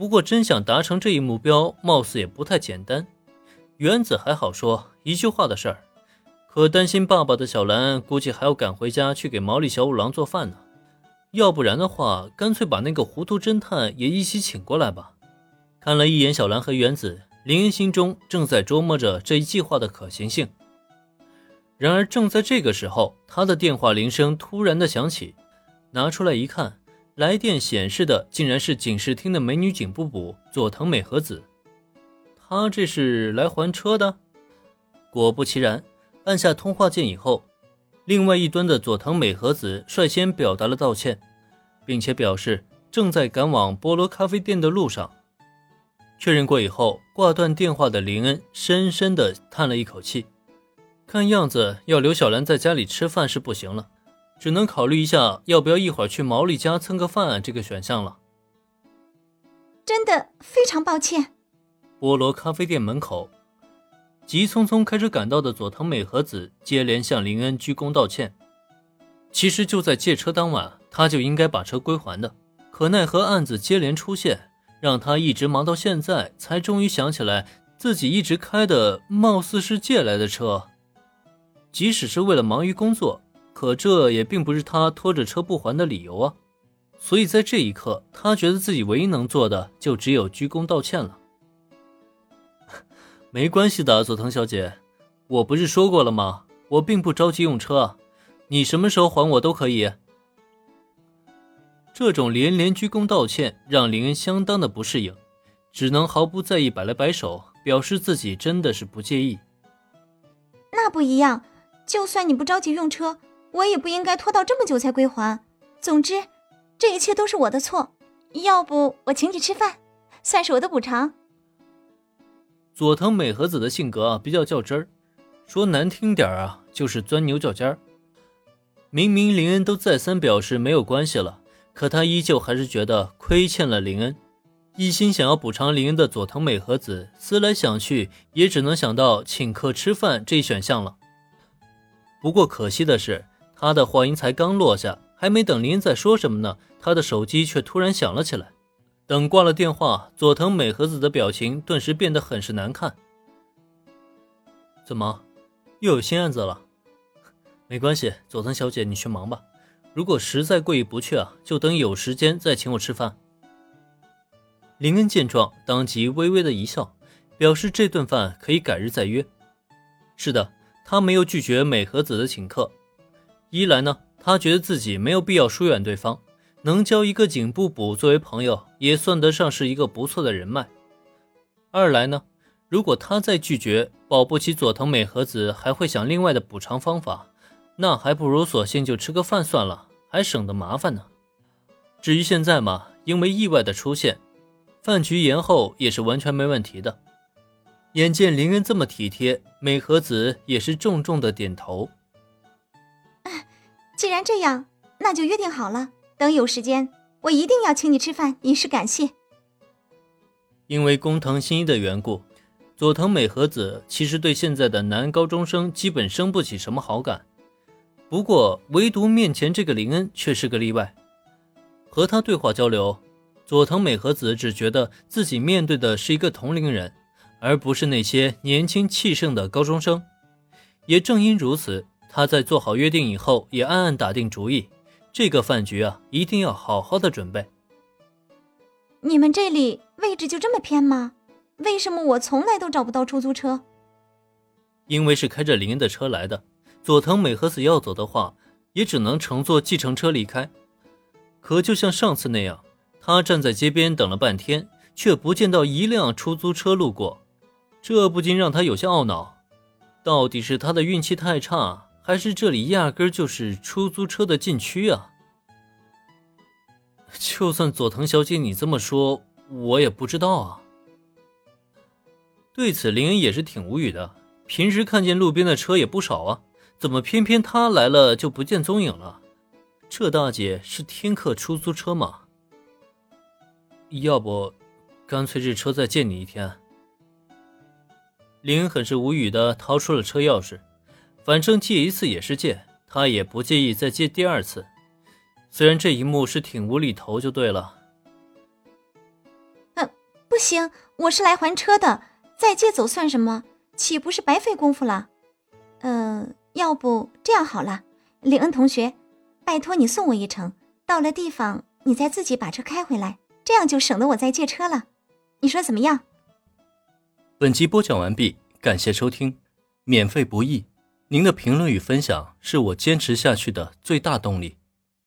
不过真想达成这一目标，貌似也不太简单。原子还好说，一句话的事儿。可担心爸爸的小兰，估计还要赶回家去给毛利小五郎做饭呢。要不然的话，干脆把那个糊涂侦探也一起请过来吧。看了一眼小兰和原子，林恩心中正在琢磨着这一计划的可行性。然而，正在这个时候，他的电话铃声突然的响起，拿出来一看，来电显示的竟然是警视厅的美女警部补佐藤美和子。他这是来还车的？果不其然，按下通话键以后，另外一端的佐藤美和子率先表达了道歉，并且表示正在赶往菠萝咖啡店的路上。确认过以后，挂断电话的林恩深深地叹了一口气。看样子要留小兰在家里吃饭是不行了，只能考虑一下要不要一会儿去毛利家蹭个饭这个选项了。真的非常抱歉。菠萝咖啡店门口，急匆匆开车赶到的佐藤美和子接连向林恩鞠躬道歉。其实就在借车当晚，他就应该把车归还的，可奈何案子接连出现，让他一直忙到现在，才终于想起来自己一直开的貌似是借来的车。即使是为了忙于工作，可这也并不是他拖着车不还的理由啊！所以在这一刻，他觉得自己唯一能做的就只有鞠躬道歉了。没关系的，佐藤小姐，我不是说过了吗？我并不着急用车，你什么时候还我都可以。这种连连鞠躬道歉让林恩相当的不适应，只能毫不在意摆了摆手，表示自己真的是不介意。那不一样。就算你不着急用车，我也不应该拖到这么久才归还。总之，这一切都是我的错。要不我请你吃饭，算是我的补偿。佐藤美和子的性格啊比较较真儿，说难听点啊就是钻牛角尖儿。明明林恩都再三表示没有关系了，可他依旧还是觉得亏欠了林恩，一心想要补偿林恩的佐藤美和子，思来想去也只能想到请客吃饭这一选项了。不过可惜的是，他的话音才刚落下，还没等林恩在说什么呢，他的手机却突然响了起来。等挂了电话，佐藤美和子的表情顿时变得很是难看。怎么，又有新案子了？没关系，佐藤小姐，你去忙吧。如果实在过意不去啊，就等有时间再请我吃饭。林恩见状，当即微微的一笑，表示这顿饭可以改日再约。是的。他没有拒绝美和子的请客，一来呢，他觉得自己没有必要疏远对方，能交一个警部补作为朋友，也算得上是一个不错的人脉；二来呢，如果他再拒绝，保不齐佐藤美和子还会想另外的补偿方法，那还不如索性就吃个饭算了，还省得麻烦呢。至于现在嘛，因为意外的出现，饭局延后也是完全没问题的。眼见林恩这么体贴，美和子也是重重的点头。既然这样，那就约定好了，等有时间，我一定要请你吃饭，以示感谢。因为工藤新一的缘故，佐藤美和子其实对现在的男高中生基本生不起什么好感。不过，唯独面前这个林恩却是个例外。和他对话交流，佐藤美和子只觉得自己面对的是一个同龄人。而不是那些年轻气盛的高中生。也正因如此，他在做好约定以后，也暗暗打定主意，这个饭局啊，一定要好好的准备。你们这里位置就这么偏吗？为什么我从来都找不到出租车？因为是开着林恩的车来的，佐藤美和子要走的话，也只能乘坐计程车离开。可就像上次那样，他站在街边等了半天，却不见到一辆出租车路过。这不禁让他有些懊恼，到底是他的运气太差，还是这里压根就是出租车的禁区啊？就算佐藤小姐你这么说，我也不知道啊。对此，林恩也是挺无语的。平时看见路边的车也不少啊，怎么偏偏他来了就不见踪影了？这大姐是天客出租车吗？要不，干脆这车再借你一天。林恩很是无语的掏出了车钥匙，反正借一次也是借，他也不介意再借第二次。虽然这一幕是挺无厘头，就对了。嗯，不行，我是来还车的，再借走算什么？岂不是白费功夫了？呃，要不这样好了，林恩同学，拜托你送我一程，到了地方你再自己把车开回来，这样就省得我再借车了。你说怎么样？本集播讲完毕，感谢收听，免费不易，您的评论与分享是我坚持下去的最大动力。